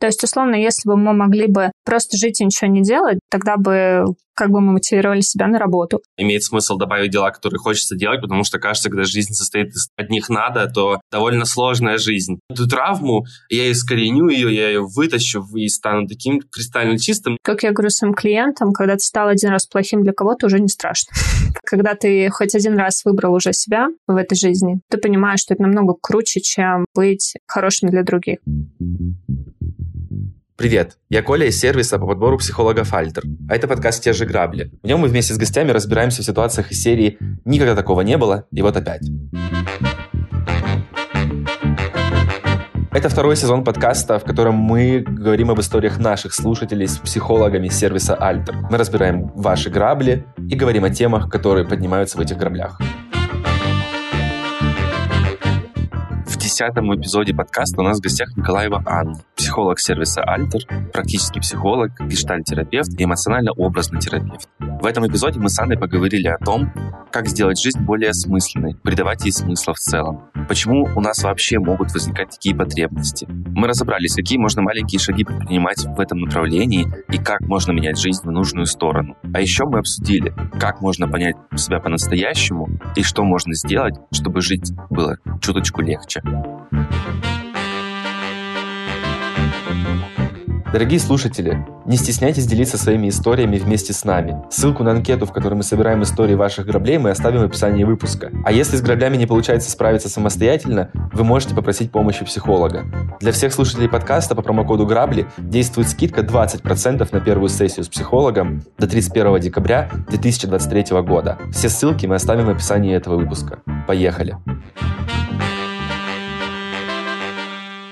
То есть, условно, если бы мы могли бы просто жить и ничего не делать, тогда бы как бы мы мотивировали себя на работу. Имеет смысл добавить дела, которые хочется делать, потому что кажется, когда жизнь состоит из одних надо, то довольно сложная жизнь. Эту травму, я искореню ее, я ее вытащу и стану таким кристально чистым. Как я говорю своим клиентам, когда ты стал один раз плохим для кого-то, уже не страшно. Когда ты хоть один раз выбрал уже себя в этой жизни, ты понимаешь, что это намного круче, чем быть хорошим для других. Привет, я Коля из сервиса по подбору психологов Альтер, а это подкаст «Те же грабли». В нем мы вместе с гостями разбираемся в ситуациях из серии «Никогда такого не было, и вот опять». Это второй сезон подкаста, в котором мы говорим об историях наших слушателей с психологами сервиса Альтер. Мы разбираем ваши грабли и говорим о темах, которые поднимаются в этих граблях. Десятом эпизоде подкаста у нас в гостях Николаева Анна, психолог сервиса «Альтер», практический психолог, гештальтерапевт и эмоционально-образный терапевт. В этом эпизоде мы с Анной поговорили о том, как сделать жизнь более осмысленной, придавать ей смысла в целом. Почему у нас вообще могут возникать такие потребности? Мы разобрались, какие можно маленькие шаги предпринимать в этом направлении и как можно менять жизнь в нужную сторону. А еще мы обсудили, как можно понять себя по-настоящему и что можно сделать, чтобы жить было чуточку легче. Дорогие слушатели, не стесняйтесь делиться своими историями вместе с нами. Ссылку на анкету, в которой мы собираем истории ваших граблей, мы оставим в описании выпуска. А если с граблями не получается справиться самостоятельно, вы можете попросить помощи психолога. Для всех слушателей подкаста по промокоду «Грабли» действует скидка 20% на первую сессию с психологом до 31 декабря 2023 года. Все ссылки мы оставим в описании этого выпуска. Поехали!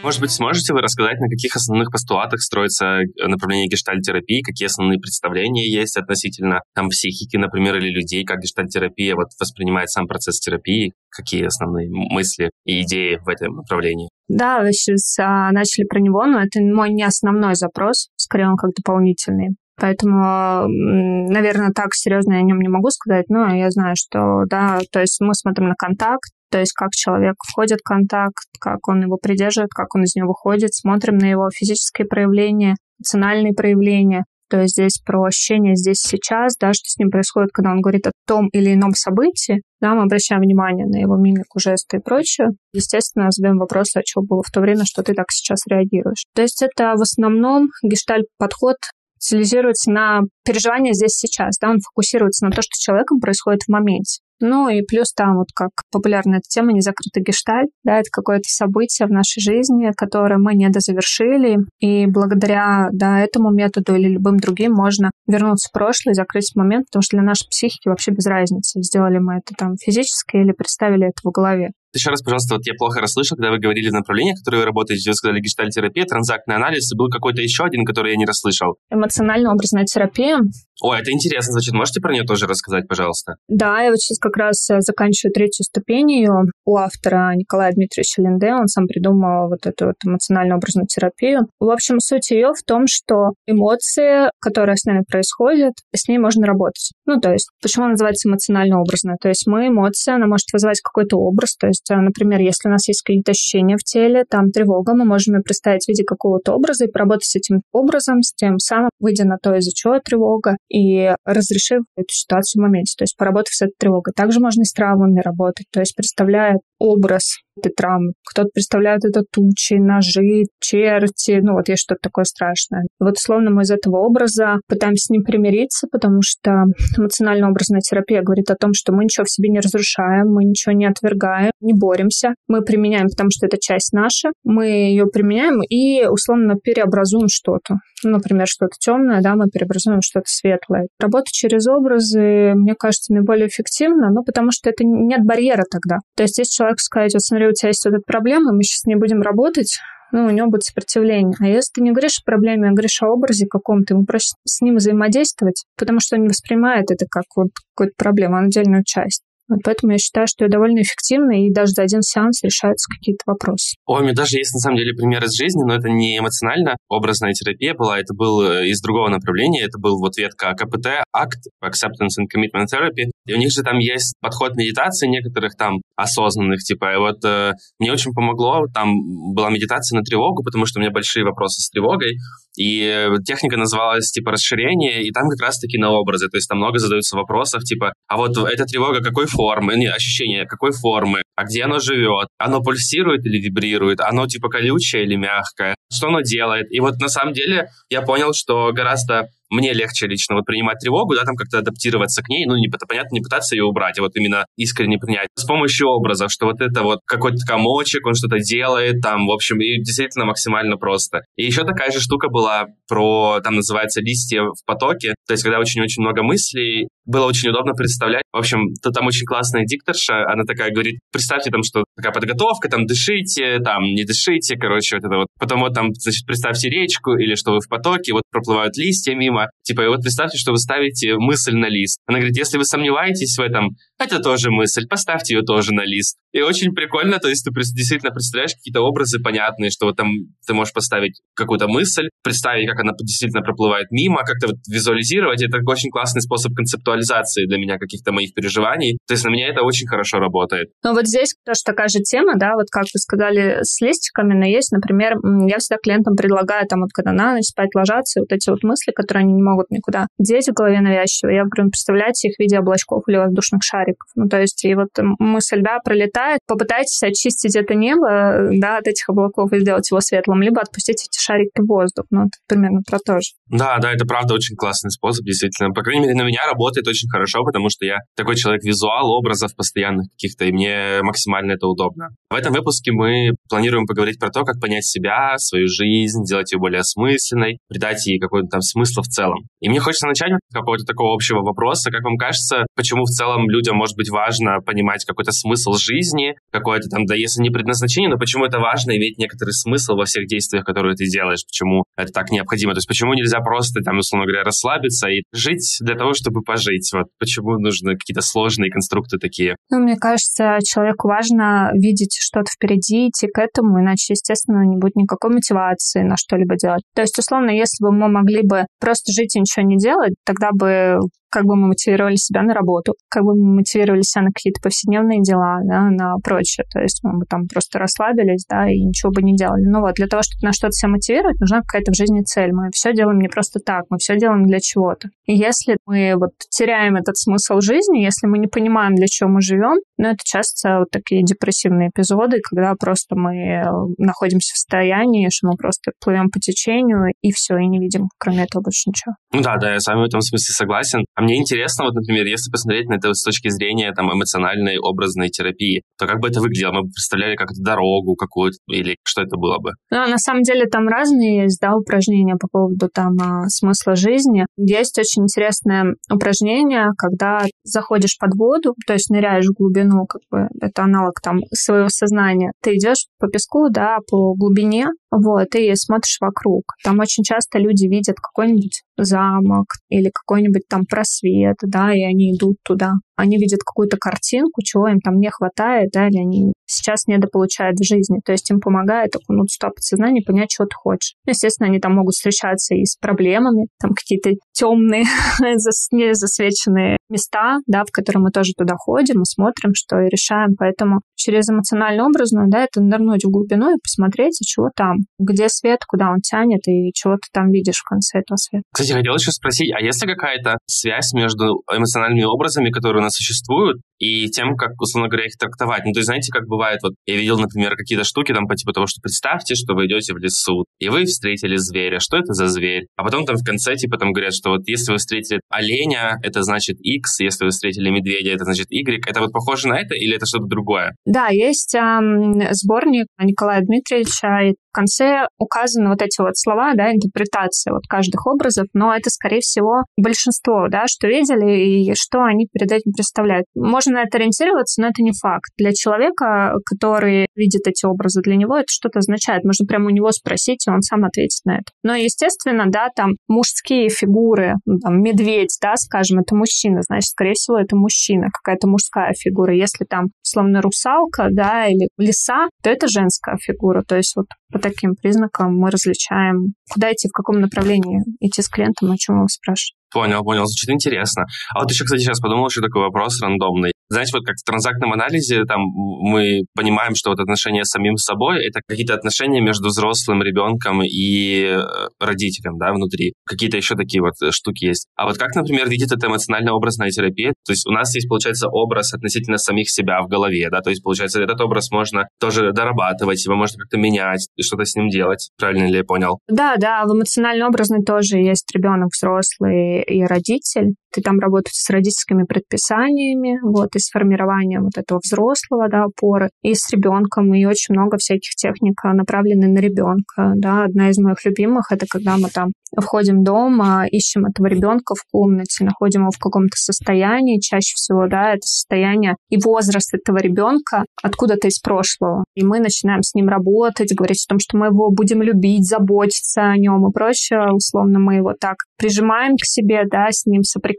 Может быть, сможете вы рассказать, на каких основных постулатах строится э, направление гештальтерапии, какие основные представления есть относительно там, психики, например, или людей, как гештальтерапия вот, воспринимает сам процесс терапии, какие основные мысли и идеи в этом направлении? Да, вы сейчас а, начали про него, но это мой не основной запрос, скорее он как дополнительный. Поэтому, наверное, так серьезно я о нем не могу сказать, но я знаю, что, да, то есть мы смотрим на контакт, то есть как человек входит в контакт, как он его придерживает, как он из него выходит, смотрим на его физические проявления, эмоциональные проявления, то есть здесь про ощущение здесь сейчас, да, что с ним происходит, когда он говорит о том или ином событии, да, мы обращаем внимание на его мимику, жесты и прочее. Естественно, задаем вопрос, а что было в то время, что ты так сейчас реагируешь. То есть это в основном гештальт-подход специализируется на переживания здесь сейчас, да, он фокусируется на то, что с человеком происходит в моменте. Ну и плюс там вот как популярная эта тема незакрытый гештальт, да, это какое-то событие в нашей жизни, которое мы не дозавершили, и благодаря, да, этому методу или любым другим можно вернуться в прошлое и закрыть момент, потому что для нашей психики вообще без разницы, сделали мы это там физически или представили это в голове. Еще раз, пожалуйста, вот я плохо расслышал, когда вы говорили в направлениях, которые вы работаете, вы сказали гештальтерапия, транзактный анализ, и был какой-то еще один, который я не расслышал. Эмоционально-образная терапия. Ой, это интересно, значит, можете про нее тоже рассказать, пожалуйста? Да, я вот сейчас как раз э, заканчиваю третью ступень ее у автора Николая Дмитриевича Линде. Он сам придумал вот эту вот эмоционально-образную терапию. В общем, суть ее в том, что эмоции, которые с нами происходят, с ней можно работать. Ну, то есть, почему она называется эмоционально-образная? То есть мы эмоция, она может вызывать какой-то образ, то есть, э, например, если у нас есть какие-то ощущения в теле, там тревога, мы можем ее представить в виде какого-то образа и поработать с этим образом, с тем самым, выйдя на то, из-за чего тревога, и разрешив эту ситуацию в моменте, то есть поработав с этой тревогой. Также можно и с травмами работать, то есть представляя образ этой травмы. Кто-то представляет это тучи, ножи, черти, ну вот есть что-то такое страшное. Вот условно мы из этого образа пытаемся с ним примириться, потому что эмоционально-образная терапия говорит о том, что мы ничего в себе не разрушаем, мы ничего не отвергаем, не боремся. Мы применяем, потому что это часть наша, мы ее применяем и условно переобразуем что-то. Ну, например, что-то темное, да, мы переобразуем что-то светлое. Работа через образы, мне кажется, наиболее эффективна, ну, потому что это нет барьера тогда. То есть, если человек сказать, вот смотри, у тебя есть вот эта проблема, мы сейчас не будем работать, ну, у него будет сопротивление. А если ты не говоришь о проблеме, а говоришь о образе каком-то, ему проще с ним взаимодействовать, потому что он не воспринимает это как вот какую-то проблему, а отдельную часть. Вот поэтому я считаю, что это довольно эффективно, и даже за один сеанс решаются какие-то вопросы. Ой, у меня даже есть на самом деле пример из жизни, но это не эмоционально образная терапия была, это был э, из другого направления, это был вот ветка КПТ, Act, Acceptance and Commitment Therapy. И у них же там есть подход медитации некоторых там осознанных, типа, и вот э, мне очень помогло, там была медитация на тревогу, потому что у меня большие вопросы с тревогой, и техника называлась, типа, расширение, и там как раз-таки на образы, то есть там много задаются вопросов, типа, а вот эта тревога какой формы, не, ощущение какой формы, а где оно живет, оно пульсирует или вибрирует, оно, типа, колючее или мягкое, что оно делает. И вот на самом деле я понял, что гораздо мне легче лично вот принимать тревогу, да, там как-то адаптироваться к ней, ну, не, понятно, не пытаться ее убрать, а вот именно искренне принять. С помощью образов, что вот это вот какой-то комочек, он что-то делает, там, в общем, и действительно максимально просто. И еще такая же штука была про, там называется «Листья в потоке», то есть когда очень-очень много мыслей, было очень удобно представлять. В общем, то там очень классная дикторша, она такая говорит, представьте там, что такая подготовка, там дышите, там не дышите, короче, вот это вот. Потом вот там, значит, представьте речку или что вы в потоке, вот проплывают листья мимо. Типа, и вот представьте, что вы ставите мысль на лист. Она говорит, если вы сомневаетесь в этом, это тоже мысль, поставьте ее тоже на лист. И очень прикольно, то есть ты действительно представляешь какие-то образы понятные, что вот там ты можешь поставить какую-то мысль, представить, как она действительно проплывает мимо, как-то вот визуализировать. Это очень классный способ концептуализации для меня каких-то моих переживаний. То есть на меня это очень хорошо работает. Ну вот здесь тоже такая же тема, да, вот как вы сказали, с листиками, но есть, например, я всегда клиентам предлагаю, там вот когда на ночь спать ложатся, вот эти вот мысли, которые они не могут никуда деть в голове навязчиво, я говорю, представляете их в виде облачков или воздушных шариков. Ну то есть и вот мысль, да, пролетает, попытайтесь очистить это небо, да, от этих облаков и сделать его светлым, либо отпустить эти шарики в воздух. Ну это примерно про то же. Да, да, это правда очень классный способ, действительно. По крайней мере, на меня работает очень хорошо, потому что я такой человек визуал, образов постоянных каких-то, и мне максимально это удобно. В этом выпуске мы планируем поговорить про то, как понять себя, свою жизнь, сделать ее более осмысленной, придать ей какой-то там смысл в целом. И мне хочется начать с какого-то такого общего вопроса. Как вам кажется, почему в целом людям может быть важно понимать какой-то смысл жизни, какое-то там, да если не предназначение, но почему это важно иметь некоторый смысл во всех действиях, которые ты делаешь, почему это так необходимо. То есть почему нельзя просто, там, условно говоря, расслабиться и жить для того, чтобы пожить. Вот почему нужны какие-то сложные конструкты такие. Ну, мне кажется, человеку важно видеть что-то впереди, идти к этому, иначе, естественно, не будет никакой мотивации на что-либо делать. То есть, условно, если бы мы могли бы просто жить и ничего не делать, тогда бы как бы мы мотивировали себя на работу, как бы мы мотивировали себя на какие-то повседневные дела, да, на прочее. То есть мы бы там просто расслабились, да, и ничего бы не делали. Ну вот, для того, чтобы на что-то себя мотивировать, нужна какая-то в жизни цель. Мы все делаем не просто так, мы все делаем для чего-то. И если мы вот теряем этот смысл жизни, если мы не понимаем, для чего мы живем, ну, это часто вот такие депрессивные эпизоды, когда просто мы э, находимся в состоянии, что мы просто плывем по течению, и все, и не видим, кроме этого, больше ничего. Ну да, да, я с вами в этом смысле согласен. А мне интересно, вот, например, если посмотреть на это с точки зрения там, эмоциональной, образной терапии, то как бы это выглядело? Мы бы представляли как-то дорогу какую-то или что это было бы? Ну, на самом деле там разные есть, да, упражнения по поводу там а, смысла жизни. Есть очень интересное упражнение, когда заходишь под воду, то есть ныряешь в глубину, как бы это аналог там своего сознания. Ты идешь по песку, да, по глубине, вот, и смотришь вокруг. Там очень часто люди видят какой-нибудь замок или какой-нибудь там просвет, да, и они идут туда. Они видят какую-то картинку, чего им там не хватает, да, или они сейчас недополучают в жизни. То есть им помогает окунуться в подсознание, понять, чего ты хочешь. Естественно, они там могут встречаться и с проблемами, там какие-то темные, засвеченные места, да, в которые мы тоже туда ходим, мы смотрим, что и решаем. Поэтому через эмоционально-образную, да, это нырнуть в глубину и посмотреть, чего там, где свет, куда он тянет, и чего ты там видишь в конце этого света. Кстати, хотел еще спросить, а есть ли какая-то связь между эмоциональными образами, которые существуют, и тем, как, условно говоря, их трактовать? Ну, то есть, знаете, как бывает, вот я видел, например, какие-то штуки там по типу того, что представьте, что вы идете в лесу, и вы встретили зверя. Что это за зверь? А потом там в конце, типа, там говорят, что вот если вы встретили оленя, это значит X, если вы встретили медведя, это значит Y. Это вот похоже на это или это что-то другое? Да, есть эм, сборник Николая Дмитриевича, в конце указаны вот эти вот слова, да, интерпретация вот каждых образов, но это, скорее всего, большинство, да, что видели и что они перед этим представляют. Можно на это ориентироваться, но это не факт. Для человека, который видит эти образы, для него это что-то означает. Можно прямо у него спросить, и он сам ответит на это. Но, естественно, да, там мужские фигуры, ну, там, медведь, да, скажем, это мужчина, значит, скорее всего, это мужчина, какая-то мужская фигура. Если там, словно русалка, да, или лиса, то это женская фигура. То есть вот по таким признакам мы различаем, куда идти, в каком направлении идти с клиентом, о чем его спрашивать. Понял, понял, звучит интересно. А вот еще, кстати, сейчас подумал, еще такой вопрос рандомный. Знаете, вот как в транзактном анализе там мы понимаем, что вот отношения с самим собой — это какие-то отношения между взрослым ребенком и э, родителем, да, внутри. Какие-то еще такие вот э, штуки есть. А вот как, например, видит это эмоционально-образная терапия? То есть у нас есть, получается, образ относительно самих себя в голове, да, то есть, получается, этот образ можно тоже дорабатывать, его можно как-то менять, что-то с ним делать. Правильно ли я понял? Да, да, в эмоционально-образной тоже есть ребенок взрослый и родитель. Ты там работаешь с родительскими предписаниями, вот, и с формированием вот этого взрослого, да, опоры, и с ребенком, и очень много всяких техник направлены на ребенка, да. Одна из моих любимых — это когда мы там входим дома, ищем этого ребенка в комнате, находим его в каком-то состоянии, чаще всего, да, это состояние и возраст этого ребенка откуда-то из прошлого. И мы начинаем с ним работать, говорить о том, что мы его будем любить, заботиться о нем и прочее. Условно мы его так прижимаем к себе, да, с ним соприкасаемся,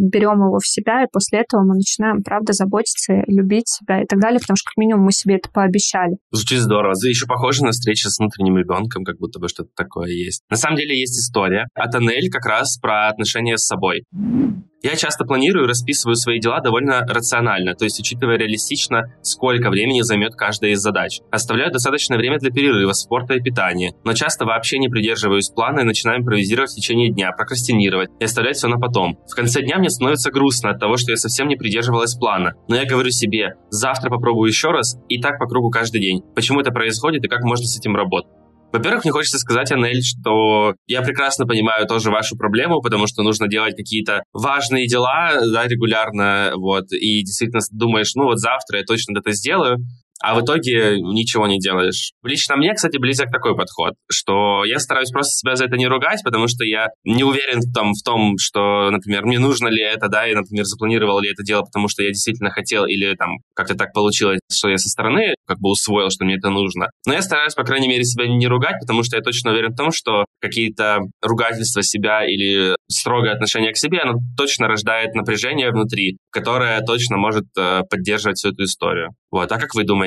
берем его в себя, и после этого мы начинаем, правда, заботиться, любить себя и так далее, потому что как минимум мы себе это пообещали. Звучит здорово. Еще похоже на встречу с внутренним ребенком, как будто бы что-то такое есть. На самом деле есть история от Анель как раз про отношения с собой. Я часто планирую и расписываю свои дела довольно рационально, то есть учитывая реалистично, сколько времени займет каждая из задач. Оставляю достаточное время для перерыва, спорта и питания, но часто вообще не придерживаюсь плана и начинаю импровизировать в течение дня, прокрастинировать и оставлять все на потом. В конце дня мне становится грустно от того, что я совсем не придерживалась плана, но я говорю себе, завтра попробую еще раз и так по кругу каждый день. Почему это происходит и как можно с этим работать? Во-первых, мне хочется сказать, Анель, что я прекрасно понимаю тоже вашу проблему, потому что нужно делать какие-то важные дела да, регулярно, вот, и действительно думаешь, ну вот завтра я точно это сделаю, а в итоге ничего не делаешь. Лично мне, кстати, близок такой подход, что я стараюсь просто себя за это не ругать, потому что я не уверен в том, в том что, например, мне нужно ли это, да, и, например, запланировал ли это дело, потому что я действительно хотел, или там как-то так получилось, что я со стороны как бы усвоил, что мне это нужно. Но я стараюсь, по крайней мере, себя не ругать, потому что я точно уверен в том, что какие-то ругательства себя или строгое отношение к себе, оно точно рождает напряжение внутри, которое точно может э, поддерживать всю эту историю. Вот. А как вы думаете?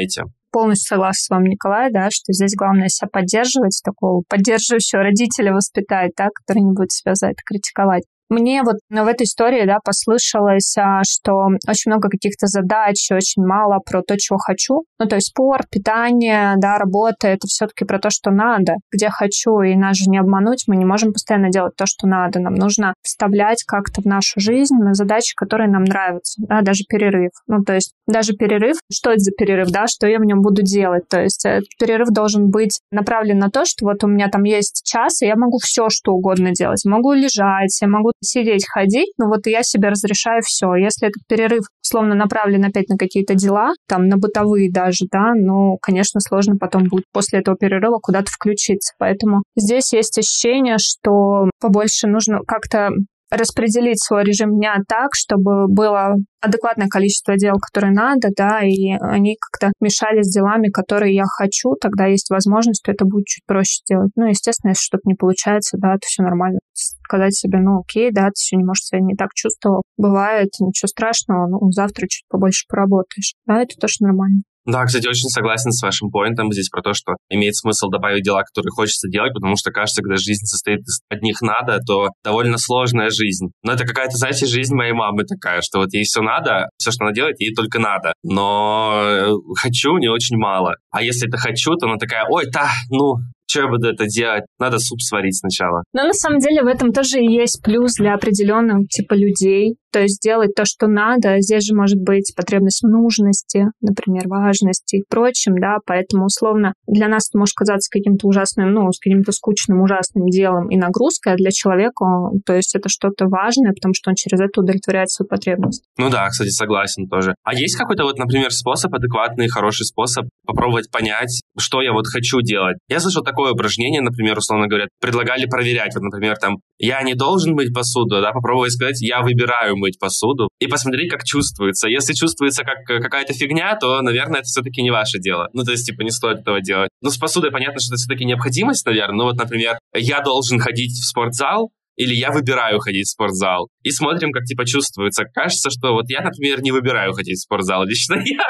Полностью согласна с вами, Николай, да, что здесь главное себя поддерживать, такого поддерживающего родителя воспитать, да, который не будет себя за это критиковать. Мне вот ну, в этой истории, да, послышалось, а, что очень много каких-то задач, очень мало про то, чего хочу. Ну, то есть спорт, питание, да, работа — это все-таки про то, что надо, где хочу, и нас же не обмануть, мы не можем постоянно делать то, что надо. Нам нужно вставлять как-то в нашу жизнь на задачи, которые нам нравятся, да, даже перерыв. Ну, то есть даже перерыв, что это за перерыв, да, что я в нем буду делать. То есть этот перерыв должен быть направлен на то, что вот у меня там есть час, и я могу все, что угодно делать. Могу лежать, я могу сидеть, ходить, но вот я себе разрешаю все. Если этот перерыв словно направлен опять на какие-то дела, там на бытовые даже, да, ну, конечно, сложно потом будет после этого перерыва куда-то включиться. Поэтому здесь есть ощущение, что побольше нужно как-то распределить свой режим дня так, чтобы было адекватное количество дел, которые надо, да, и они как-то мешали с делами, которые я хочу, тогда есть возможность, что это будет чуть проще сделать. Ну, естественно, если что-то не получается, да, то все нормально. Сказать себе, ну, окей, да, ты сегодня, может, себя не так чувствовал. Бывает, ничего страшного, ну, завтра чуть побольше поработаешь. Да, это тоже нормально. Да, кстати, очень согласен с вашим поинтом здесь про то, что имеет смысл добавить дела, которые хочется делать, потому что кажется, когда жизнь состоит из одних надо, то довольно сложная жизнь. Но это какая-то, знаете, жизнь моей мамы такая, что вот ей все надо, все, что она делает, ей только надо. Но э, хочу не очень мало. А если это хочу, то она такая, ой, та, ну, что я буду это делать? Надо суп сварить сначала. Но на самом деле в этом тоже и есть плюс для определенного типа людей. То есть делать то, что надо. Здесь же может быть потребность в нужности, например, важности и прочим, да, поэтому условно для нас это может казаться каким-то ужасным, ну, с каким-то скучным, ужасным делом и нагрузкой, а для человека, то есть это что-то важное, потому что он через это удовлетворяет свою потребность. Ну да, кстати, согласен тоже. А есть какой-то вот, например, способ, адекватный, хороший способ попробовать понять, что я вот хочу делать? Я слышал так такое упражнение, например, условно говоря, предлагали проверять. Вот, например, там, я не должен мыть посуду, да, попробовать сказать, я выбираю мыть посуду, и посмотреть, как чувствуется. Если чувствуется как какая-то фигня, то, наверное, это все-таки не ваше дело. Ну, то есть, типа, не стоит этого делать. Ну, с посудой понятно, что это все-таки необходимость, наверное. Ну, вот, например, я должен ходить в спортзал, или я выбираю ходить в спортзал. И смотрим, как типа чувствуется. Кажется, что вот я, например, не выбираю ходить в спортзал лично я.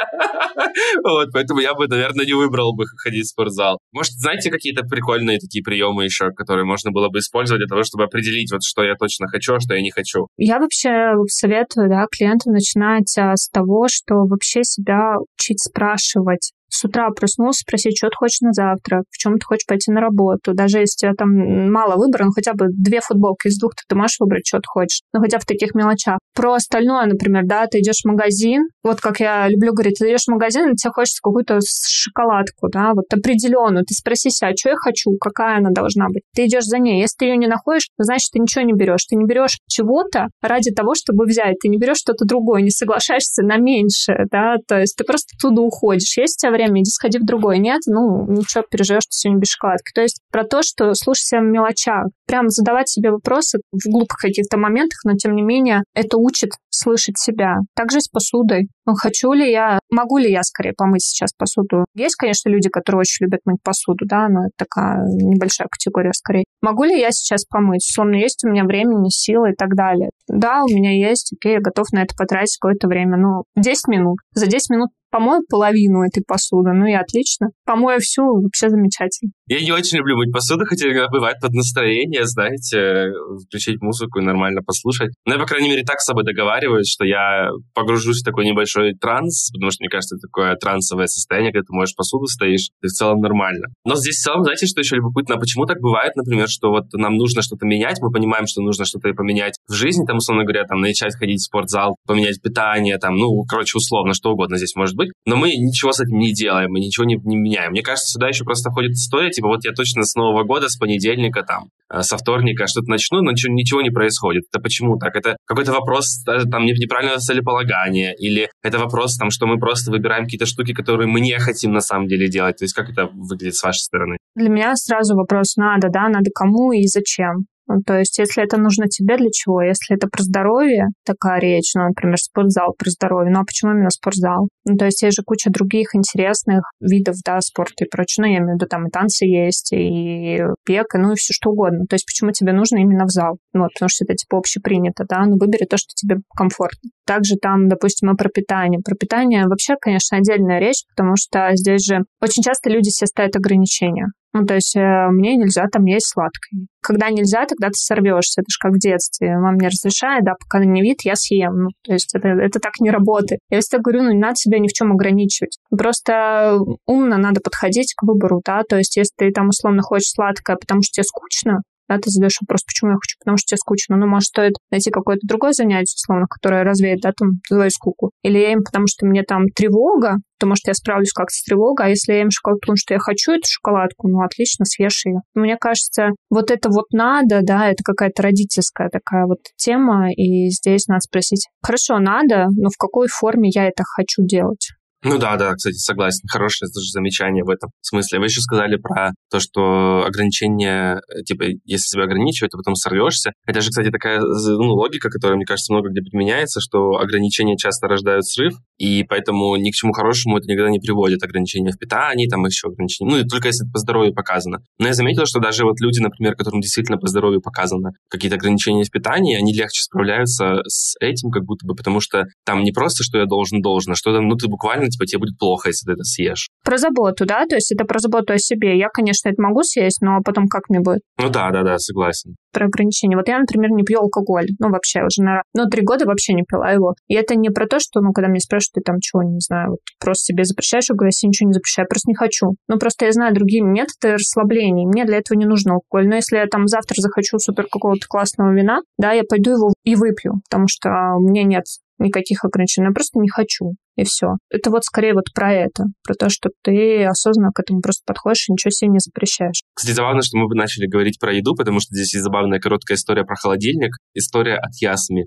Вот, поэтому я бы, наверное, не выбрал бы ходить в спортзал. Может, знаете какие-то прикольные такие приемы еще, которые можно было бы использовать для того, чтобы определить, вот что я точно хочу, а что я не хочу? Я вообще советую да, клиентам начинать а, с того, что вообще себя учить спрашивать, с утра проснулся, спросить, что ты хочешь на завтрак, в чем ты хочешь пойти на работу. Даже если у тебя там мало выбора, ну хотя бы две футболки из двух ты, ты можешь выбрать, что ты хочешь. Ну хотя в таких мелочах. Про остальное, например, да, ты идешь в магазин, вот как я люблю говорить, ты идешь в магазин, и тебе хочется какую-то шоколадку, да, вот определенную. Ты спроси себя, что я хочу, какая она должна быть. Ты идешь за ней. Если ты ее не находишь, значит, ты ничего не берешь. Ты не берешь чего-то ради того, чтобы взять. Ты не берешь что-то другое, не соглашаешься на меньшее, да, то есть ты просто туда уходишь. Есть у тебя время, иди сходи в другой. Нет, ну, ничего, переживешь, что сегодня без шоколадки. То есть про то, что слушай себя в мелочах. Прям задавать себе вопросы в глупых каких-то моментах, но тем не менее это учит слышать себя. Также с посудой. Ну, хочу ли я, могу ли я скорее помыть сейчас посуду? Есть, конечно, люди, которые очень любят мыть посуду, да, но это такая небольшая категория скорее. Могу ли я сейчас помыть? Условно, есть у меня времени, силы и так далее. Да, у меня есть, окей, я готов на это потратить какое-то время. Ну, 10 минут. За 10 минут помою половину этой посуды, ну и отлично. Помою всю, вообще замечательно. Я не очень люблю мыть посуду, хотя иногда бывает под настроение, знаете, включить музыку и нормально послушать. Но я, по крайней мере, так с собой договариваюсь, что я погружусь в такой небольшой транс, потому что, мне кажется, это такое трансовое состояние, когда ты моешь посуду, стоишь, и в целом нормально. Но здесь в целом, знаете, что еще любопытно? А почему так бывает, например, что вот нам нужно что-то менять, мы понимаем, что нужно что-то поменять в жизни, там, условно говоря, там, начать ходить в спортзал, поменять питание, там, ну, короче, условно, что угодно здесь может быть, но мы ничего с этим не делаем, мы ничего не, не меняем. Мне кажется, сюда еще просто входит история, типа вот я точно с Нового года, с понедельника там, э, со вторника что-то начну, но ничего, ничего не происходит. Это почему так? Это какой-то вопрос там неправильного целеполагания, или это вопрос там, что мы просто выбираем какие-то штуки, которые мы не хотим на самом деле делать. То есть как это выглядит с вашей стороны? Для меня сразу вопрос надо, да, надо кому и зачем. Ну, то есть, если это нужно тебе, для чего? Если это про здоровье, такая речь, ну, например, спортзал про здоровье, ну, а почему именно спортзал? Ну, то есть, есть же куча других интересных видов, да, спорта и прочее. Ну, я имею в виду, там и танцы есть, и бег, и, ну, и все что угодно. То есть, почему тебе нужно именно в зал? Ну, вот, потому что это, типа, общепринято, да, ну, выбери то, что тебе комфортно. Также там, допустим, и про питание. Про питание вообще, конечно, отдельная речь, потому что здесь же очень часто люди себе ставят ограничения. Ну, то есть э, мне нельзя там есть сладкое. Когда нельзя, тогда ты сорвешься. Это же как в детстве. Мама мне разрешает, да, пока не вид, я съем. Ну, то есть это, это так не работает. Я всегда говорю, ну, не надо себя ни в чем ограничивать. Просто умно надо подходить к выбору, да, то есть если ты там условно хочешь сладкое, потому что тебе скучно, да, ты задаешь вопрос, почему я хочу, потому что тебе скучно. Ну, может, стоит найти какое-то другое занятие, условно, которое развеет, да, там, твою скуку. Или я им, потому что мне там тревога, то, может, я справлюсь как-то с тревогой, а если я им шоколадку, потому что я хочу эту шоколадку, ну, отлично, съешь ее. Мне кажется, вот это вот надо, да, это какая-то родительская такая вот тема, и здесь надо спросить, хорошо, надо, но в какой форме я это хочу делать? Ну да, да, кстати, согласен. Хорошее тоже замечание в этом смысле. Вы еще сказали про то, что ограничения, э, типа, если себя ограничивать, то потом сорвешься. Это же, кстати, такая ну, логика, которая, мне кажется, много где применяется, что ограничения часто рождают срыв, и поэтому ни к чему хорошему это никогда не приводит. Ограничения в питании, там еще ограничения. Ну, и только если это по здоровью показано. Но я заметил, что даже вот люди, например, которым действительно по здоровью показано какие-то ограничения в питании, они легче справляются с этим, как будто бы, потому что там не просто, что я должен, должен, а что там, ну, ты буквально типа, тебе будет плохо, если ты это съешь. Про заботу, да? То есть это про заботу о себе. Я, конечно, это могу съесть, но потом как мне будет? Ну да, да, да, согласен. Про ограничения. Вот я, например, не пью алкоголь. Ну, вообще уже, на... ну, три года вообще не пила его. И это не про то, что, ну, когда мне спрашивают, ты там чего, не знаю, вот просто себе запрещаешь, я говорю, я себе ничего не запрещаю, просто не хочу. Ну, просто я знаю другие методы расслабления, мне для этого не нужен алкоголь. Но если я там завтра захочу супер какого-то классного вина, да, я пойду его и выпью, потому что у меня нет никаких ограничений, я просто не хочу, и все. Это вот скорее вот про это, про то, что ты осознанно к этому просто подходишь и ничего себе не запрещаешь. Кстати, забавно, что мы бы начали говорить про еду, потому что здесь есть забавная короткая история про холодильник, история от Ясми.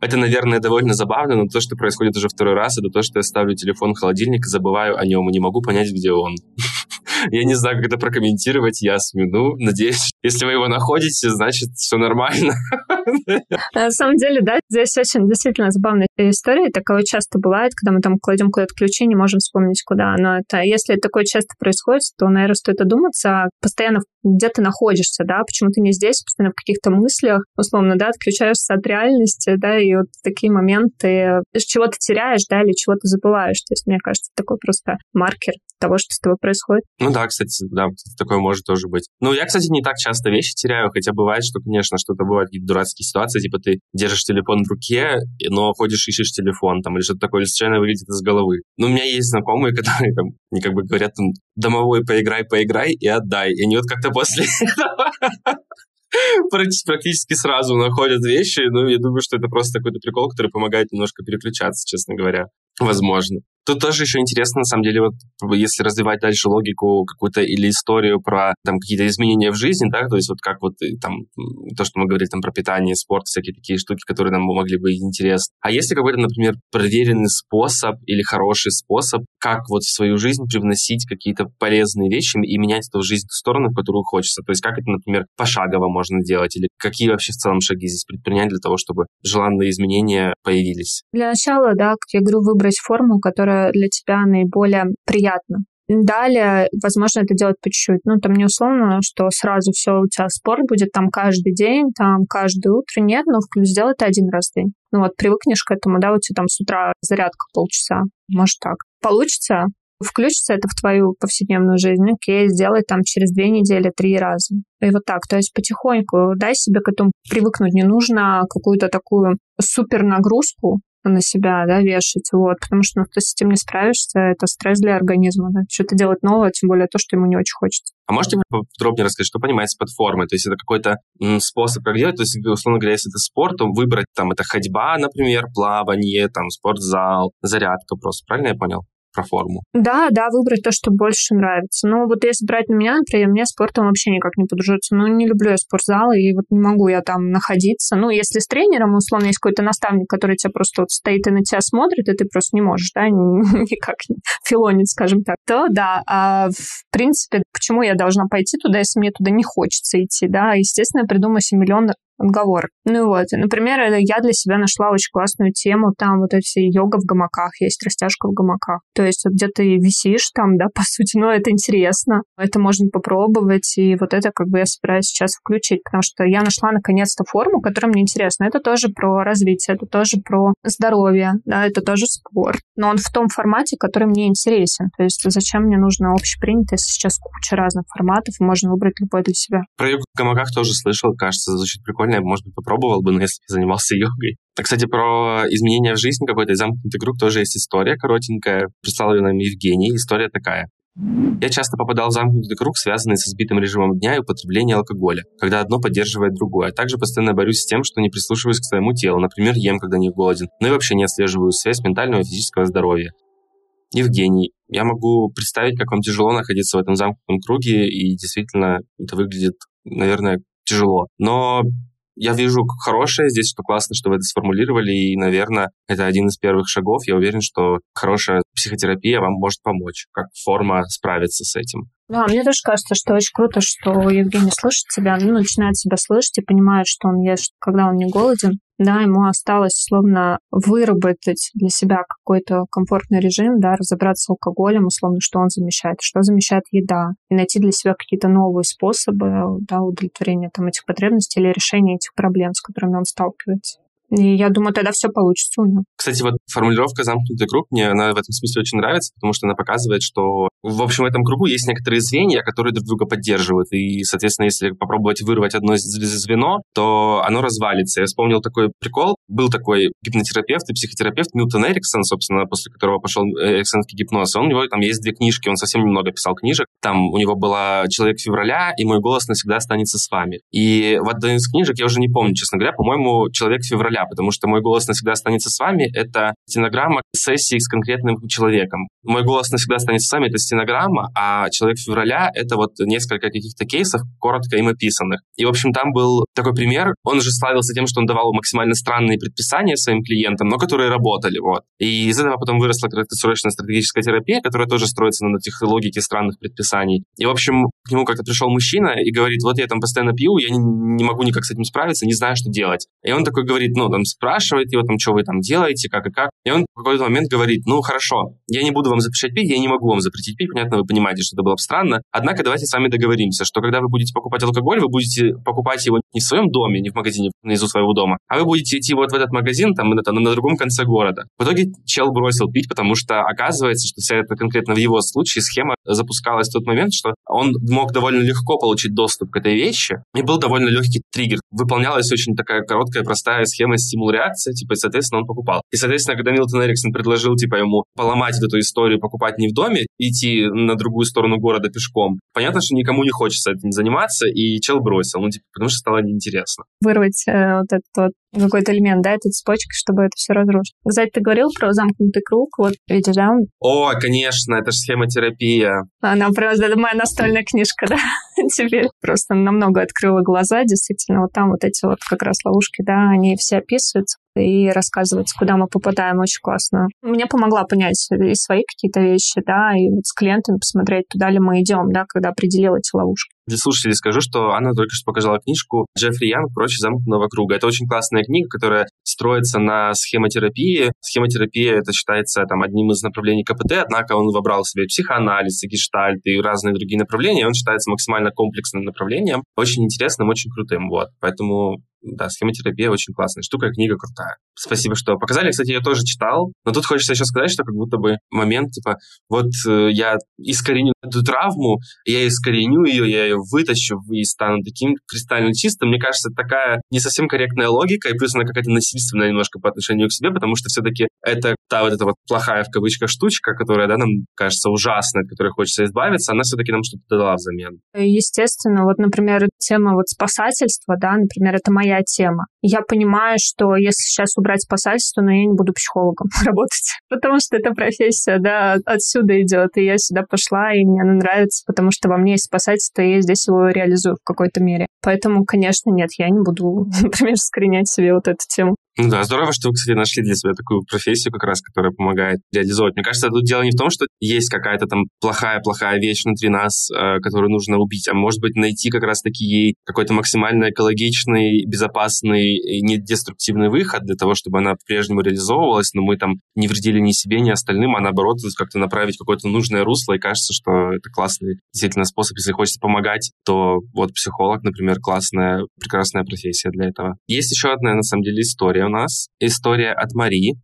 Это, наверное, довольно забавно, но то, что происходит уже второй раз, это то, что я ставлю телефон в холодильник забываю о нем, и не могу понять, где он. Я не знаю, как это прокомментировать, Ясми. Ну, надеюсь, если вы его находите, значит, все нормально. На самом деле, да, здесь очень действительно забавная история. Такое часто бывает, когда мы там кладем куда-то ключи, не можем вспомнить, куда. Но это, если такое часто происходит, то, наверное, стоит одуматься, постоянно где ты находишься, да, почему ты не здесь, постоянно в каких-то мыслях, условно, да, отключаешься от реальности, да, и вот такие моменты, чего ты теряешь, да, или чего ты забываешь. То есть, мне кажется, такой просто маркер того, что с тобой происходит. Ну да, кстати, да, такое может тоже быть. Ну, я, кстати, не так часто вещи теряю, хотя бывает, что, конечно, что-то бывает, какие-то дурацкие ситуации, типа ты держишь телефон в руке, но ходишь, ищешь телефон, там, или что-то такое, или случайно вылетит из головы. Ну, у меня есть знакомые, которые, там, мне как бы говорят, домовой поиграй, поиграй и отдай. И они вот как-то после практически сразу находят вещи. Ну, я думаю, что это просто какой-то прикол, который помогает немножко переключаться, честно говоря. Возможно. Тут тоже еще интересно, на самом деле, вот если развивать дальше логику какую-то или историю про там какие-то изменения в жизни, да, то есть вот как вот там то, что мы говорили там про питание, спорт, всякие такие штуки, которые нам могли быть интересны. А если какой-то, например, проверенный способ или хороший способ, как вот в свою жизнь привносить какие-то полезные вещи и менять эту жизнь в сторону, в которую хочется. То есть как это, например, пошагово можно делать или какие вообще в целом шаги здесь предпринять для того, чтобы желанные изменения появились? Для начала, да, как я говорю, выбрать форму, которая для тебя наиболее приятно. Далее, возможно, это делать по чуть-чуть. Ну, там не условно, что сразу все у тебя спорт будет там каждый день, там каждое утро. Нет, но сделай это один раз в день. Ну вот, привыкнешь к этому, да, у тебя там с утра зарядка полчаса. Может так. Получится, включится это в твою повседневную жизнь, окей, сделай там через две недели три раза. И вот так, то есть потихоньку дай себе к этому привыкнуть. Не нужно какую-то такую супер нагрузку на себя, да, вешать, вот, потому что, ну, ты с этим не справишься, это стресс для организма, да, что-то делать новое, тем более то, что ему не очень хочется. А можете подробнее рассказать, что понимаете под формой? То есть это какой-то способ, как делать? То есть, условно говоря, если это спорт, то выбрать там это ходьба, например, плавание, там спортзал, зарядка просто. Правильно я понял? Про форму. Да, да, выбрать то, что больше нравится. Но вот если брать на меня, например, мне спортом вообще никак не подружиться. Ну, не люблю я спортзалы, и вот не могу я там находиться. Ну, если с тренером, условно, есть какой-то наставник, который тебя просто вот стоит и на тебя смотрит, и ты просто не можешь, да, никак филонить, скажем так, то да. А в принципе, почему я должна пойти туда, если мне туда не хочется идти, да? Естественно, я придумаю себе миллион отговорок. Ну вот, например, я для себя нашла очень классную тему, там вот эти йога в гамаках, есть растяжка в гамаках. То есть вот где ты висишь там, да, по сути, но это интересно, это можно попробовать, и вот это как бы я собираюсь сейчас включить, потому что я нашла наконец-то форму, которая мне интересна. Это тоже про развитие, это тоже про здоровье, да, это тоже спорт, но он в том формате, который мне интересен. То есть зачем мне нужно общепринято, если сейчас куча разных форматов, и можно выбрать любой для себя. Про йогу в гамаках тоже слышал, кажется, звучит прикольно прикольно, может быть, попробовал бы, но если бы занимался йогой. А, кстати, про изменения в жизни какой-то замкнутый круг тоже есть история коротенькая. Прислал ее нам Евгений. История такая. Я часто попадал в замкнутый круг, связанный со сбитым режимом дня и употреблением алкоголя, когда одно поддерживает другое. А также постоянно борюсь с тем, что не прислушиваюсь к своему телу, например, ем, когда не голоден, но и вообще не отслеживаю связь ментального и физического здоровья. Евгений, я могу представить, как вам тяжело находиться в этом замкнутом круге, и действительно это выглядит, наверное, тяжело. Но я вижу хорошее здесь, что классно, что вы это сформулировали, и, наверное, это один из первых шагов. Я уверен, что хорошая психотерапия вам может помочь, как форма справиться с этим. Да, мне тоже кажется, что очень круто, что Евгений слышит себя, ну, начинает себя слышать и понимает, что он ест, когда он не голоден. Да, ему осталось словно выработать для себя какой-то комфортный режим, да, разобраться с алкоголем, условно, что он замещает, что замещает еда, и найти для себя какие-то новые способы да, удовлетворения там, этих потребностей или решения этих проблем, с которыми он сталкивается. И я думаю, тогда все получится у него. Кстати, вот формулировка «замкнутый круг» мне она в этом смысле очень нравится, потому что она показывает, что, в общем, в этом кругу есть некоторые звенья, которые друг друга поддерживают. И, соответственно, если попробовать вырвать одно звено, то оно развалится. Я вспомнил такой прикол. Был такой гипнотерапевт и психотерапевт Милтон Эриксон, собственно, после которого пошел эриксонский гипноз. Он, у него там есть две книжки, он совсем немного писал книжек. Там у него была «Человек февраля» и «Мой голос навсегда останется с вами». И в одной из книжек, я уже не помню, честно говоря, по-моему, «Человек февраля» февраля, потому что мой голос навсегда останется с вами. Это стенограмма сессии с конкретным человеком. Мой голос навсегда останется с вами. Это стенограмма, а человек февраля — это вот несколько каких-то кейсов, коротко им описанных. И, в общем, там был такой пример. Он же славился тем, что он давал максимально странные предписания своим клиентам, но которые работали. Вот. И из этого потом выросла краткосрочная стратегическая терапия, которая тоже строится на этих логике странных предписаний. И, в общем, к нему как-то пришел мужчина и говорит, вот я там постоянно пью, я не, не могу никак с этим справиться, не знаю, что делать. И он такой говорит, ну, там, спрашивает его, там, что вы там делаете, как и как. И он в какой-то момент говорит, ну, хорошо, я не буду вам запрещать пить, я не могу вам запретить пить, понятно, вы понимаете, что это было бы странно. Однако давайте с вами договоримся, что когда вы будете покупать алкоголь, вы будете покупать его не в своем доме, не в магазине внизу своего дома, а вы будете идти вот в этот магазин, там, на, на другом конце города. В итоге чел бросил пить, потому что оказывается, что вся эта конкретно в его случае схема запускалась в тот момент, что он мог довольно легко получить доступ к этой вещи, и был довольно легкий триггер. Выполнялась очень такая короткая, простая схема стимул-реакция, типа, и, соответственно, он покупал. И, соответственно, когда Милтон Эриксон предложил, типа, ему поломать эту историю, покупать не в доме, идти на другую сторону города пешком, понятно, что никому не хочется этим заниматься, и чел бросил, ну, типа, потому что стало неинтересно. Вырвать э, вот этот вот какой-то элемент, да, этой цепочки, чтобы это все разрушить. Кстати, ты говорил про замкнутый круг, вот видишь, да? О, конечно, это же схемотерапия. Она просто, это моя настольная книжка, да, теперь. Просто намного открыла глаза, действительно, вот там вот эти вот как раз ловушки, да, они все описываются и рассказывается, куда мы попадаем, очень классно. Мне помогла понять и свои какие-то вещи, да, и вот с клиентами посмотреть, туда ли мы идем, да, когда определил эти ловушки. Для слушателей скажу, что Анна только что показала книжку Джеффри Янг «Прочь замкнутого круга». Это очень классная книга, которая строится на схемотерапии. Схемотерапия это считается там, одним из направлений КПТ, однако он вобрал в себя психоанализ, и гештальт и разные другие направления. Он считается максимально комплексным направлением, очень интересным, очень крутым. Вот. Поэтому да, схемотерапия очень классная штука, книга крутая. Спасибо, что показали. Кстати, я тоже читал, но тут хочется еще сказать, что как будто бы момент, типа, вот э, я искореню эту травму, я искореню ее, я ее вытащу и стану таким кристально чистым. Мне кажется, такая не совсем корректная логика, и плюс она какая-то насильственная немножко по отношению к себе, потому что все-таки это та вот эта вот плохая в кавычках штучка, которая, да, нам кажется ужасной, от которой хочется избавиться, она все-таки нам что-то дала взамен. Естественно, вот, например, тема вот спасательства, да, например, это моя тема. Я понимаю, что если сейчас убрать спасательство, но я не буду психологом работать, потому что эта профессия, да, отсюда идет, и я сюда пошла, и мне она нравится, потому что во мне есть спасательство, и я здесь его реализую в какой-то мере. Поэтому, конечно, нет, я не буду, например, скоренять себе вот эту тему. Ну да, здорово, что вы, кстати, нашли для себя такую профессию как раз, которая помогает реализовать. Мне кажется, тут дело не в том, что есть какая-то там плохая-плохая вещь внутри нас, э, которую нужно убить, а может быть найти как раз-таки ей какой-то максимально экологичный, безопасный и недеструктивный выход для того, чтобы она по-прежнему реализовывалась, но мы там не вредили ни себе, ни остальным, а наоборот как-то направить какое-то нужное русло, и кажется, что это классный действительно способ. Если хочется помогать, то вот психолог, например, классная, прекрасная профессия для этого. Есть еще одна, на самом деле, история у нас. История от Марии.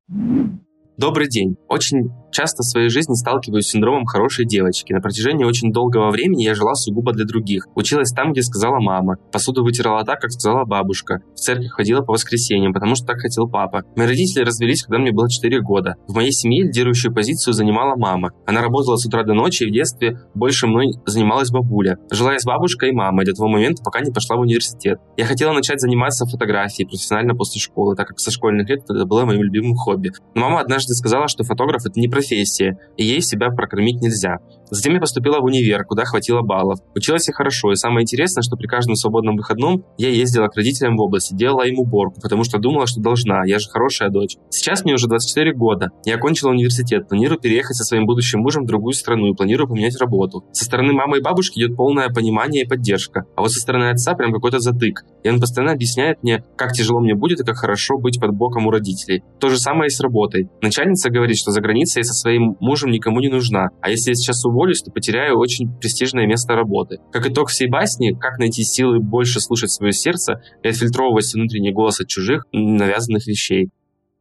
Добрый день. Очень часто в своей жизни сталкиваюсь с синдромом хорошей девочки. На протяжении очень долгого времени я жила сугубо для других. Училась там, где сказала мама. Посуду вытирала так, как сказала бабушка. В церковь ходила по воскресеньям, потому что так хотел папа. Мои родители развелись, когда мне было 4 года. В моей семье лидирующую позицию занимала мама. Она работала с утра до ночи, и в детстве больше мной занималась бабуля. Жила я с бабушкой и мамой до того момента, пока не пошла в университет. Я хотела начать заниматься фотографией профессионально после школы, так как со школьных лет это было моим любимым хобби. Но мама однажды сказала, что фотограф — это не профессия, и ей себя прокормить нельзя. Затем я поступила в универ, куда хватило баллов. Училась я хорошо, и самое интересное, что при каждом свободном выходном я ездила к родителям в области, делала им уборку, потому что думала, что должна, я же хорошая дочь. Сейчас мне уже 24 года. Я окончила университет, планирую переехать со своим будущим мужем в другую страну и планирую поменять работу. Со стороны мамы и бабушки идет полное понимание и поддержка, а вот со стороны отца прям какой-то затык. И он постоянно объясняет мне, как тяжело мне будет и как хорошо быть под боком у родителей. То же самое и с работой. Начальница говорит, что за границей я со своим мужем никому не нужна, а если я сейчас уволюсь, то потеряю очень престижное место работы. Как итог всей басни, как найти силы больше слушать свое сердце и отфильтровывать внутренний голос от чужих навязанных вещей.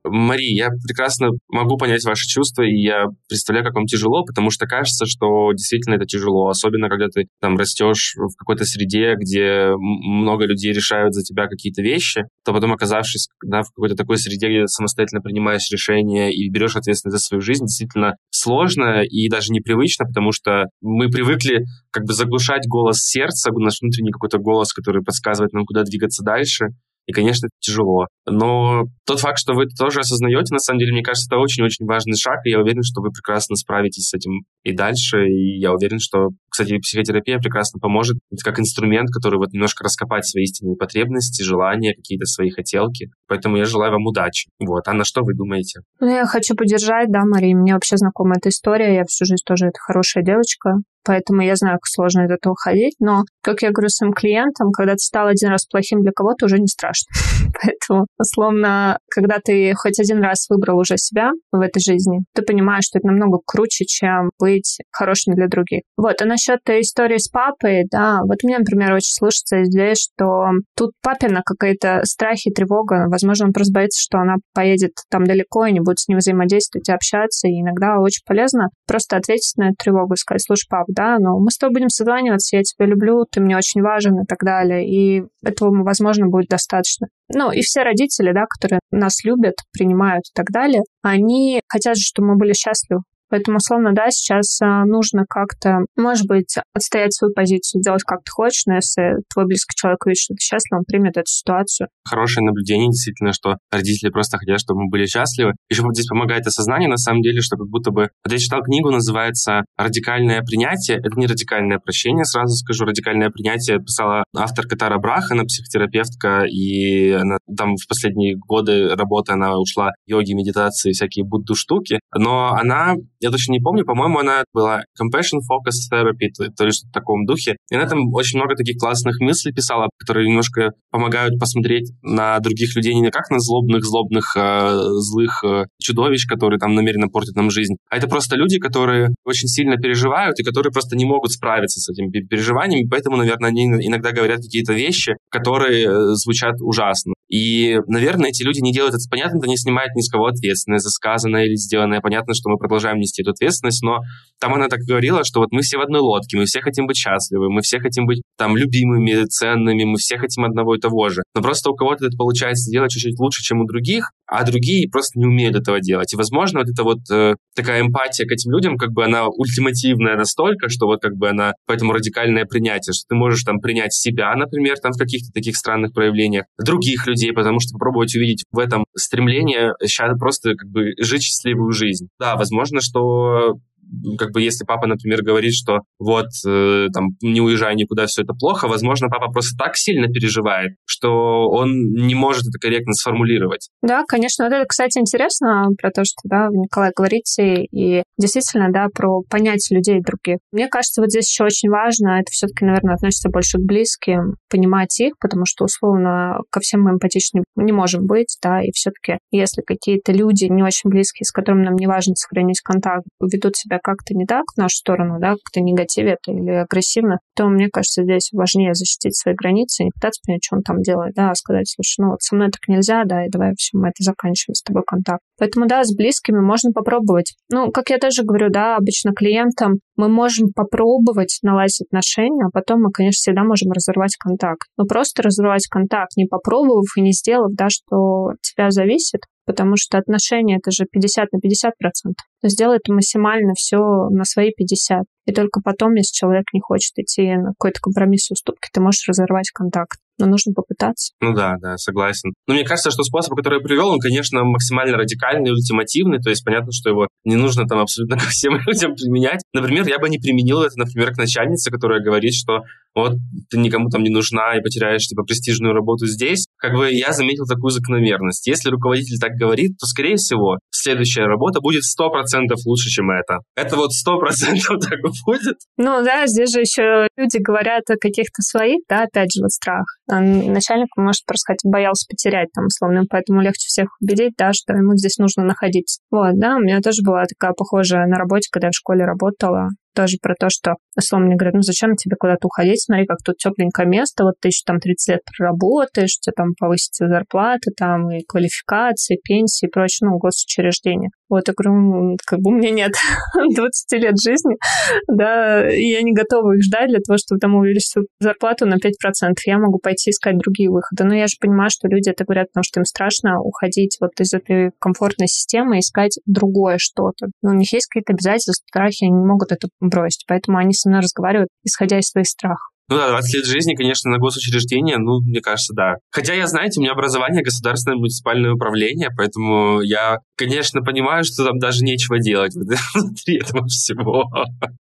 Мари, я прекрасно могу понять ваши чувства, и я представляю, как вам тяжело, потому что кажется, что действительно это тяжело, особенно когда ты там растешь в какой-то среде, где много людей решают за тебя какие-то вещи, то потом оказавшись да, в какой-то такой среде, где самостоятельно принимаешь решения и берешь ответственность за свою жизнь, действительно сложно и даже непривычно, потому что мы привыкли как бы заглушать голос сердца, наш внутренний какой-то голос, который подсказывает нам, куда двигаться дальше, и, конечно, это тяжело. Но тот факт, что вы это тоже осознаете, на самом деле, мне кажется, это очень-очень важный шаг, и я уверен, что вы прекрасно справитесь с этим и дальше, и я уверен, что, кстати, психотерапия прекрасно поможет как инструмент, который вот немножко раскопать свои истинные потребности, желания, какие-то свои хотелки. Поэтому я желаю вам удачи. Вот. А на что вы думаете? Ну, я хочу поддержать, да, Мария, мне вообще знакома эта история, я всю жизнь тоже это хорошая девочка, поэтому я знаю, как сложно из этого ходить, но, как я говорю своим клиентам, когда ты стал один раз плохим для кого-то, уже не страшно. Поэтому, условно, когда ты хоть один раз выбрал уже себя в этой жизни, ты понимаешь, что это намного круче, чем быть хорошим для других. Вот, а истории с папой, да, вот мне, например, очень слышится здесь, что тут папина какая-то страх и тревога, возможно, он просто боится, что она поедет там далеко и не будет с ним взаимодействовать и общаться, и иногда очень полезно просто ответить на эту тревогу и сказать, слушай, пап, да, но мы с тобой будем созваниваться, я тебя люблю, ты мне очень важен и так далее. И этого, возможно, будет достаточно. Ну, и все родители, да, которые нас любят, принимают и так далее, они хотят, чтобы мы были счастливы. Поэтому, условно, да, сейчас а, нужно как-то, может быть, отстоять свою позицию, делать как ты хочешь, но если твой близкий человек видит, что ты счастлив, он примет эту ситуацию. Хорошее наблюдение, действительно, что родители просто хотят, чтобы мы были счастливы. Еще вот здесь помогает осознание, на самом деле, что как будто бы... Вот я читал книгу, называется «Радикальное принятие». Это не радикальное прощение, сразу скажу. Радикальное принятие писала автор Катара Браха, она психотерапевтка, и она там в последние годы работы она ушла йоги, медитации, всякие будду штуки. Но она я точно не помню, по-моему, она была Compassion Focus Therapy, то, то есть в таком духе. И она там очень много таких классных мыслей писала, которые немножко помогают посмотреть на других людей не как на злобных, злобных, э, злых э, чудовищ, которые там намеренно портят нам жизнь, а это просто люди, которые очень сильно переживают и которые просто не могут справиться с этими переживаниями, поэтому, наверное, они иногда говорят какие-то вещи, которые э, звучат ужасно. И, наверное, эти люди не делают это понятно, это не снимает ни с кого ответственность за сказанное или сделанное. Понятно, что мы продолжаем нести эту ответственность, но там она так говорила, что вот мы все в одной лодке, мы все хотим быть счастливы, мы все хотим быть там любимыми, ценными, мы все хотим одного и того же. Но просто у кого-то это получается делать чуть-чуть лучше, чем у других, а другие просто не умеют этого делать. И, возможно, вот эта вот э, такая эмпатия к этим людям, как бы она ультимативная настолько, что вот как бы она, поэтому радикальное принятие, что ты можешь там принять себя, например, там в каких-то таких странных проявлениях, других людей, потому что попробовать увидеть в этом стремление сейчас просто как бы жить счастливую жизнь. Да, возможно, что estou как бы если папа, например, говорит, что вот э, там не уезжай никуда, все это плохо, возможно, папа просто так сильно переживает, что он не может это корректно сформулировать. Да, конечно. Вот это, кстати, интересно про то, что, да, Николай говорите, и действительно, да, про понять людей других. Мне кажется, вот здесь еще очень важно, это все-таки, наверное, относится больше к близким, понимать их, потому что, условно, ко всем мы эмпатичны не можем быть, да, и все-таки, если какие-то люди не очень близкие, с которыми нам не важно сохранить контакт, ведут себя как-то не так в нашу сторону, да, как-то негативят или агрессивно, то, мне кажется, здесь важнее защитить свои границы, не пытаться понять, что он там делает, да, а сказать, слушай, ну вот со мной так нельзя, да, и давай все, мы это заканчиваем с тобой контакт. Поэтому, да, с близкими можно попробовать. Ну, как я тоже говорю, да, обычно клиентам мы можем попробовать наладить отношения, а потом мы, конечно, всегда можем разорвать контакт. Но просто разорвать контакт, не попробовав и не сделав, да, что от тебя зависит, потому что отношения это же 50 на 50 процентов. Но сделай это максимально все на свои 50. И только потом, если человек не хочет идти на какой-то компромисс уступки, ты можешь разорвать контакт но нужно попытаться. Ну да, да, согласен. Но мне кажется, что способ, который я привел, он, конечно, максимально радикальный, ультимативный, то есть понятно, что его не нужно там абсолютно ко всем людям применять. Например, я бы не применил это, например, к начальнице, которая говорит, что вот ты никому там не нужна и потеряешь типа престижную работу здесь. Как бы я заметил такую закономерность. Если руководитель так говорит, то, скорее всего, следующая работа будет сто процентов лучше, чем это. Это вот сто процентов так будет. Ну да, здесь же еще люди говорят о каких-то своих, да, опять же, вот страх. Начальник может просто сказать, боялся потерять там, условно, поэтому легче всех убедить, да, что ему здесь нужно находиться. Вот, да, у меня тоже была такая похожая на работе, когда я в школе работала тоже про то, что, условно, мне говорят, ну зачем тебе куда-то уходить, смотри, как тут тепленькое место, вот ты еще там 30 лет проработаешь, у тебя там повысится зарплата, там и квалификации, пенсии и прочее, ну, госучреждения. Вот, я говорю, как бы у меня нет 20 лет жизни, да, и я не готова их ждать для того, чтобы там увеличить зарплату на 5%. Я могу пойти искать другие выходы. Но я же понимаю, что люди это говорят, потому что им страшно уходить вот из этой комфортной системы и искать другое что-то. Но у них есть какие-то обязательства, страхи, они не могут это бросить. Поэтому они со мной разговаривают, исходя из своих страхов. Ну да, 20 лет жизни, конечно, на госучреждение, ну, мне кажется, да. Хотя я, знаете, у меня образование государственное муниципальное управление, поэтому я, конечно, понимаю, что там даже нечего делать внутри этого всего.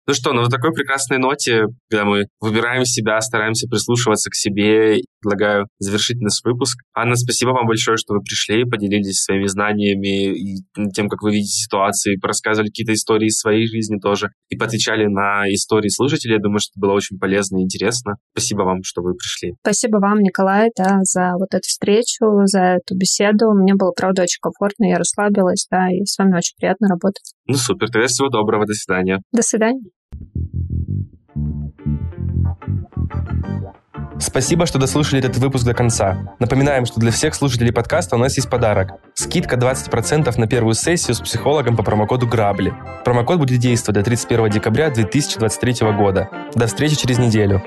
Ну что, на вот такой прекрасной ноте, когда мы выбираем себя, стараемся прислушиваться к себе, предлагаю завершить наш выпуск. Анна, спасибо вам большое, что вы пришли, поделились своими знаниями и тем, как вы видите ситуации, порассказывали какие-то истории из своей жизни тоже и поотвечали на истории слушателей. Я думаю, что это было очень полезно и интересно. Спасибо вам, что вы пришли. Спасибо вам, Николай, да, за вот эту встречу, за эту беседу. Мне было, правда, очень комфортно, я расслабилась, да, и с вами очень приятно работать. Ну супер, тогда всего доброго, до свидания. До свидания. Спасибо, что дослушали этот выпуск до конца. Напоминаем, что для всех слушателей подкаста у нас есть подарок. Скидка 20% на первую сессию с психологом по промокоду «Грабли». Промокод будет действовать до 31 декабря 2023 года. До встречи через неделю.